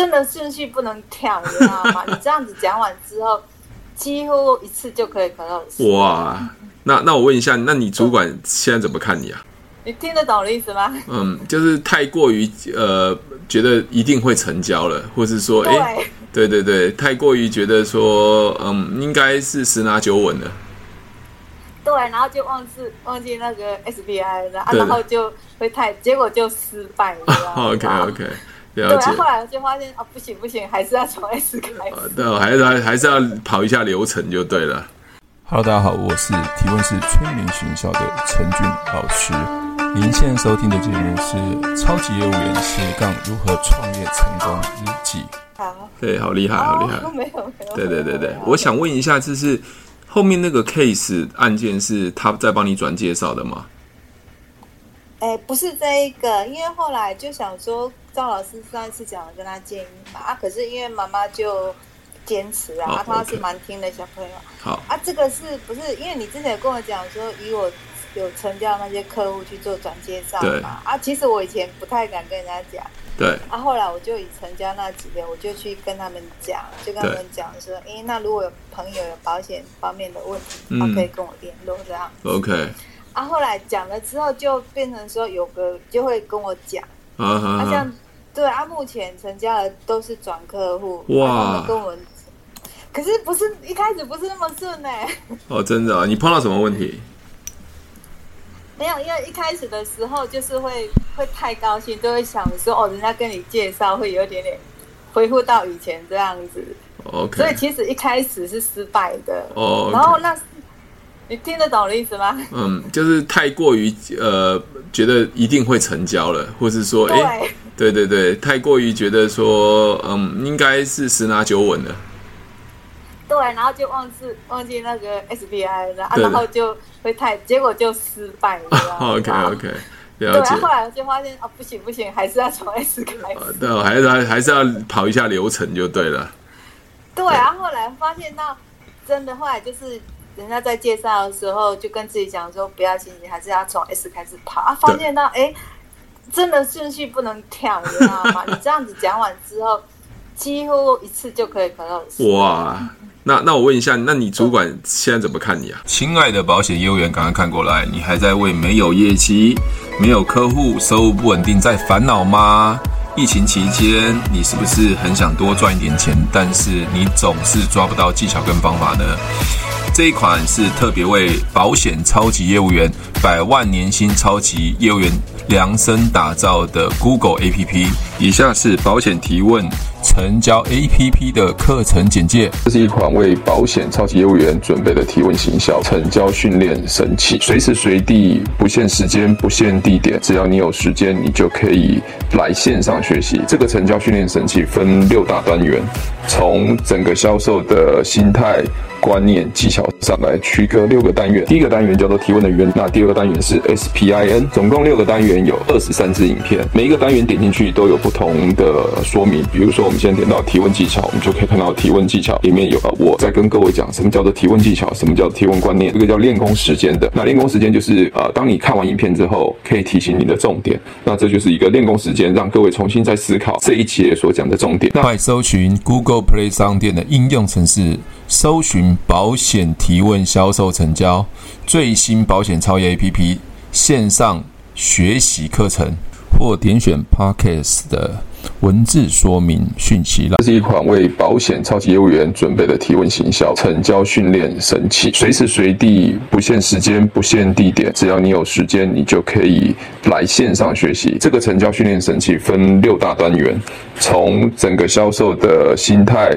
真的顺序不能跳，你知道吗？你这样子讲完之后，几乎一次就可以考到。哇，那那我问一下，那你主管现在怎么看你啊？你听得懂我的意思吗？嗯，就是太过于呃，觉得一定会成交了，或是说，哎对，对对对，太过于觉得说，嗯，应该是十拿九稳了。对，然后就忘记忘记那个 SBI 了，啊、然后就会太，结果就失败了。OK OK，了解。对，后来我就发现，啊，不行不行，还是要从 S 开始。对，还是还还是要跑一下流程就对了。Hello，大家好，我是提问是催眠学校的陈俊老师。您现在收听的节目是《超级业务员斜杠如何创业成功日记》。好，对，好厉害，好厉害。哦、没有，没有。对对对对，我想问一下，就是后面那个 case 案件是他在帮你转介绍的吗？哎，不是这一个，因为后来就想说，赵老师上一次讲了跟他建议嘛，啊，可是因为妈妈就坚持啊，啊他是蛮听的小朋友。好啊，这个是不是因为你之前跟我讲说，以我。有成交那些客户去做转介绍嘛？啊，其实我以前不太敢跟人家讲。对。啊，后来我就以成交那几个，我就去跟他们讲，就跟他们讲说，哎、欸，那如果有朋友有保险方面的问题，他可以跟我联络这样。OK。啊，后来讲了之后，就变成说有个就会跟我讲。啊哈。啊，像对啊，目前成交的都是转客户。哇。啊、跟我们，可是不是一开始不是那么顺呢、欸？哦，真的啊？你碰到什么问题？没有，因为一开始的时候就是会会太高兴，就会想说哦，人家跟你介绍会有点点恢复到以前这样子。OK。所以其实一开始是失败的。哦。然后那，你听得懂我的意思吗？嗯，就是太过于呃，觉得一定会成交了，或是说，哎，对对对，太过于觉得说，嗯，应该是十拿九稳的。对，然后就忘记忘记那个 SBI 了，啊，然后就会太，结果就失败了。OK OK，了解。对，后来我就发现啊，不行不行，还是要从 S 开始。对，还是还还是要跑一下流程就对了。对，然后后来发现到真的，后来就是人家在介绍的时候，就跟自己讲说，不要心急，还是要从 S 开始跑。啊，发现到哎，真的顺序不能跳，你知道吗？你这样子讲完之后，几乎一次就可以考到。哇！那那我问一下，那你主管现在怎么看你啊？亲爱的保险业务员，赶快看过来，你还在为没有业绩、没有客户、收入不稳定在烦恼吗？疫情期间，你是不是很想多赚一点钱，但是你总是抓不到技巧跟方法呢？这一款是特别为保险超级业务员、百万年薪超级业务员量身打造的 Google APP。以下是保险提问。成交 APP 的课程简介。这是一款为保险超级业务员准备的提问行销成交训练神器，随时随地，不限时间，不限地点，只要你有时间，你就可以来线上学习。这个成交训练神器分六大单元，从整个销售的心态。观念技巧上来区隔六个单元，第一个单元叫做提问的源，那第二个单元是 SPIN，总共六个单元有二十三支影片，每一个单元点进去都有不同的说明。比如说，我们先点到提问技巧，我们就可以看到提问技巧里面有啊我在跟各位讲什么叫做提问技巧，什么叫提问观念，这个叫练功时间的。那练功时间就是呃，当你看完影片之后，可以提醒你的重点。那这就是一个练功时间，让各位重新再思考这一节所讲的重点。快搜寻 Google Play 商店的应用程式，搜寻。保险提问销售成交最新保险超业 APP 线上学习课程，或点选 Podcast 的文字说明讯息了。这是一款为保险超级业务员准备的提问行销成交训练神器，随时随地，不限时间，不限地点，只要你有时间，你就可以来线上学习。这个成交训练神器分六大单元，从整个销售的心态。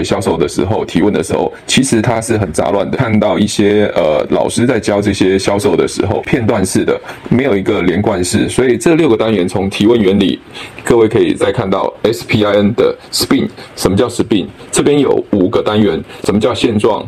销售的时候提问的时候，其实它是很杂乱的。看到一些呃老师在教这些销售的时候，片段式的，没有一个连贯式。所以这六个单元从提问原理，各位可以再看到 SPIN 的 SPIN，什么叫 SPIN？这边有五个单元，什么叫现状？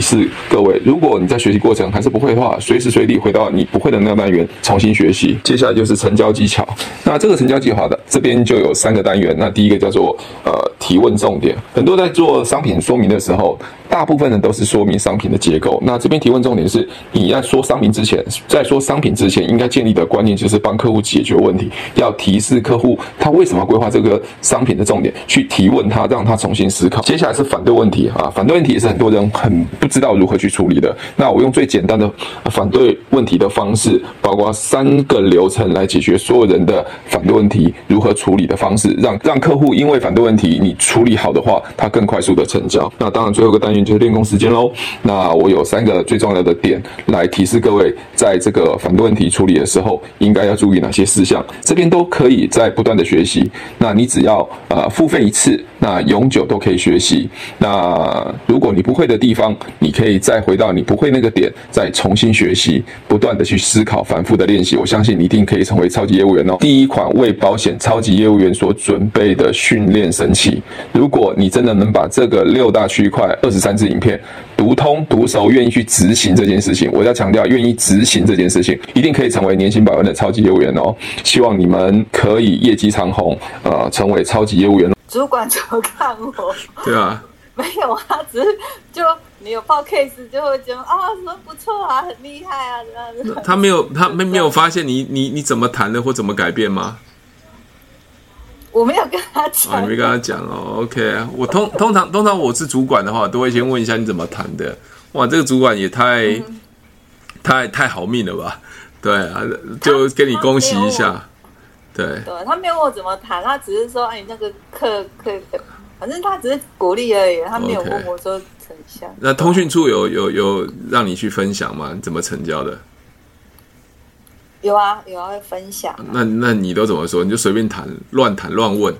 示各位。如果你在学习过程还是不会的话，随时随地回到你不会的那个单元重新学习。接下来就是成交技巧。那这个成交计划的这边就有三个单元。那第一个叫做呃提问重点。很多在做商品说明的时候，大部分人都是说明商品的结构。那这边提问重点是，你在说商品之前，在说商品之前，应该建立的观念就是帮客户解决问题，要提示客户他为什么规划这个商品的重点，去提问他，让他重新思考。接下来是反对问题啊，反对问题也是很多人很不知道如何去处理。的那我用最简单的反对问题的方式，包括三个流程来解决所有人的反对问题，如何处理的方式，让让客户因为反对问题你处理好的话，他更快速的成交。那当然最后一个单元就是练功时间喽。那我有三个最重要的点来提示各位，在这个反对问题处理的时候，应该要注意哪些事项。这边都可以在不断的学习。那你只要呃付费一次，那永久都可以学习。那如果你不会的地方，你可以再回。到你不会那个点，再重新学习，不断的去思考，反复的练习，我相信你一定可以成为超级业务员哦。第一款为保险超级业务员所准备的训练神器，如果你真的能把这个六大区块二十三支影片读通读熟，愿意去执行这件事情，我要强调，愿意执行这件事情，一定可以成为年薪百万的超级业务员哦。希望你们可以业绩长虹，呃，成为超级业务员。主管怎么看我？对啊，没有啊，只是就。你有报 case 就会觉得啊，什么不错啊，很厉害啊，这样子。他没有，他没没有发现你你你怎么谈的或怎么改变吗？我没有跟他讲，啊，你没跟他讲哦。OK，我通通常通常我是主管的话，都会先问一下你怎么谈的。哇，这个主管也太、嗯、太太好命了吧？对啊，就跟你恭喜一下。对，对他没有问我怎么谈，他只是说，哎，你那个课课，反正他只是鼓励而已，他没有问我说。Okay. 那通讯处有有有让你去分享吗？你怎么成交的？有啊，有啊，会分享、啊。那那你都怎么说？你就随便谈，乱谈乱问。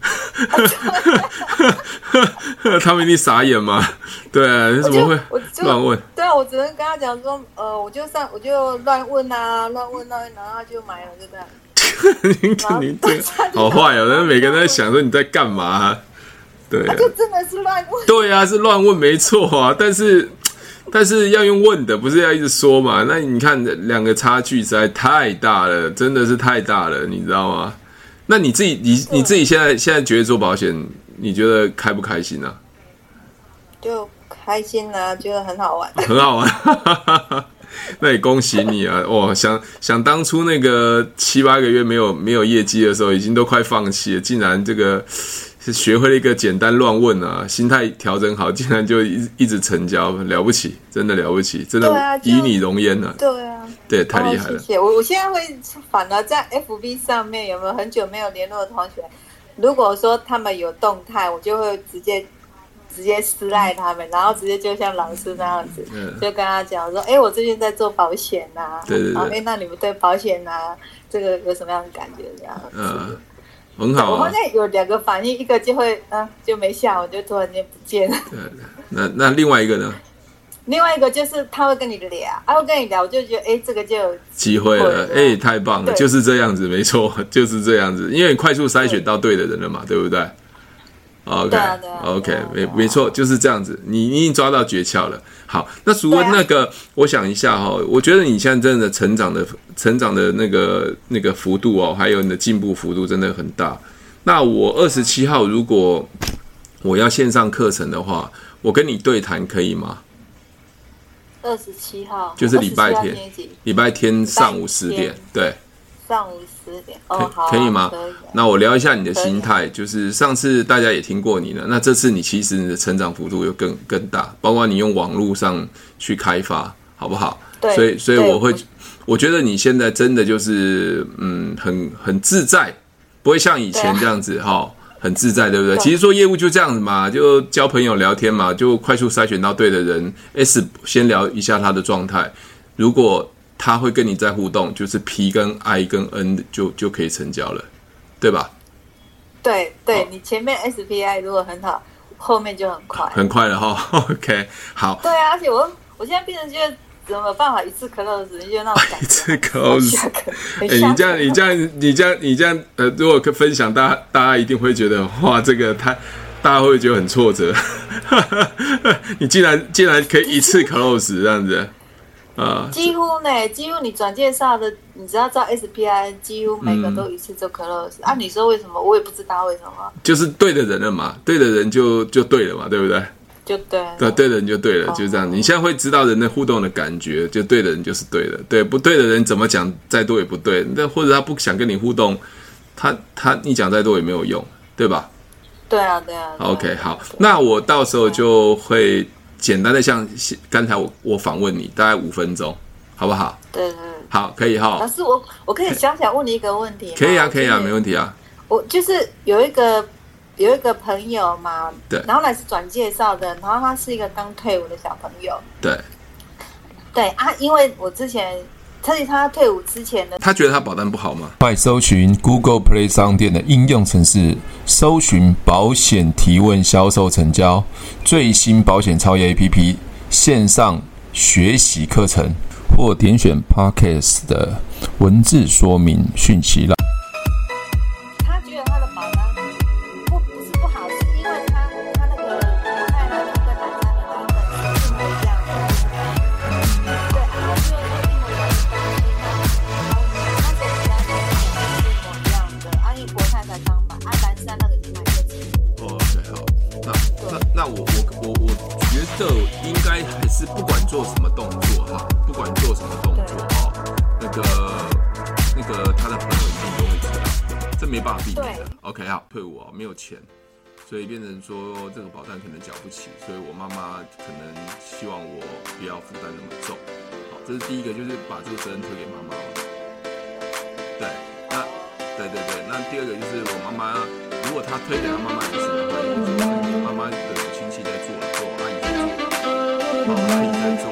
他们一定傻眼嘛？对啊，你怎么会乱问？对啊，我只能跟他讲说，呃，我就上，我就乱问啊，乱问啊，然后他就买了，就这样。你你这个好坏哦！那每个人都在想说你在干嘛、啊？对、啊，就真的是乱问。对啊，是乱问没错啊，但是但是要用问的，不是要一直说嘛？那你看两个差距实在太大了，真的是太大了，你知道吗？那你自己，你你自己现在现在觉得做保险，你觉得开不开心呢、啊？就开心啊，觉得很好玩，很好玩。那也恭喜你啊！哇，想想当初那个七八个月没有没有业绩的时候，已经都快放弃了，竟然这个是学会了一个简单乱问啊，心态调整好，竟然就一一直成交，了不起，真的了不起，真的以你容焉啊。对啊，对，太厉害了。哦、谢谢我，我现在会反而在 FB 上面有没有很久没有联络的同学，如果说他们有动态，我就会直接。直接私赖他们，然后直接就像老师那样子，嗯、就跟他讲说：“哎、欸，我最近在做保险呐、啊，对对对，哎、欸，那你们对保险啊，这个有什么样的感觉？这样，嗯，很好、啊。我发现有两个反应，一个就会，嗯，就没下，我就突然间不见了。对，那那另外一个呢？另外一个就是他会跟你聊，他会跟你聊，我就觉得，哎、欸，这个就有机会了，哎、欸，太棒了，就是这样子，没错，就是这样子，因为你快速筛选到对的人了嘛，对，对不对？” OK，OK，没没错，就是这样子。你你已经抓到诀窍了。好，那除了那个，我想一下哈，我觉得你现在真的成长的成长的那个那个幅度哦，还有你的进步幅度真的很大。那我二十七号如果我要线上课程的话，我跟你对谈可以吗？二十七号就是礼拜天，礼拜天上午十点，对。上午十点，哦，可以，可以吗？可以。那我聊一下你的心态，就是上次大家也听过你了，那这次你其实你的成长幅度又更更大，包括你用网络上去开发，好不好？对。所以，所以我会，我觉得你现在真的就是，嗯，很很自在，不会像以前这样子哈，很自在，对不对？其实做业务就这样子嘛，就交朋友聊天嘛，就快速筛选到对的人。S 先聊一下他的状态，如果。他会跟你在互动，就是 P 跟 I 跟 N 就就可以成交了，对吧？对对，你前面 SPI 如果很好，后面就很快，很快了哈。OK，好。对啊，而且我我现在变成觉得怎么办法一次 close，你就那种一次 close。哎，你这样你这样你这样你这样呃，如果分享，大家大家一定会觉得哇，这个他大家会觉得很挫折。你竟然竟然可以一次 close 这样子。啊，几乎呢，几乎你转介绍的，你只要照 SPI，几乎每个都一次就 close。按你说为什么？我也不知道为什么。就是对的人了嘛，对的人就就对了嘛，对不对？就对。对，对的人就对了，就这样。你现在会知道人的互动的感觉，就对的人就是对的，对不对的人怎么讲再多也不对。那或者他不想跟你互动，他他你讲再多也没有用，对吧？对啊，对啊。OK，好，那我到时候就会。简单的像刚才我我访问你大概五分钟，好不好？对对，好，可以哈。老师，我我可以小小问你一个问题？可以啊，可以啊，没问题啊。我就是有一个有一个朋友嘛，对，然后来是转介绍的，然后他是一个刚退伍的小朋友，对，对啊，因为我之前。特别他退伍之前呢，他觉得他保单不好吗？快搜寻 Google Play 商店的应用程式，搜寻保险提问销售成交最新保险超越 APP 线上学习课程，或点选 Podcast 的文字说明讯息了。没办法避免的。OK 啊，退我，没有钱，所以变成说这个保单可能缴不起，所以我妈妈可能希望我不要负担那么重。好，这是第一个，就是把这个责任推给妈妈。对，那对对对，那第二个就是我妈妈，如果她推给她妈妈的时候，妈妈的亲戚在做，做阿姨在做，好，阿姨在做。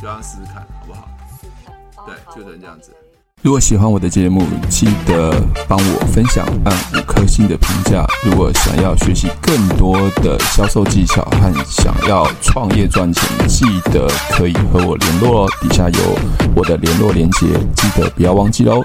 就让他试试看，好不好？对，就能这样子。如果喜欢我的节目，记得帮我分享，按五颗星的评价。如果想要学习更多的销售技巧和想要创业赚钱，记得可以和我联络哦。底下有我的联络链接，记得不要忘记喽。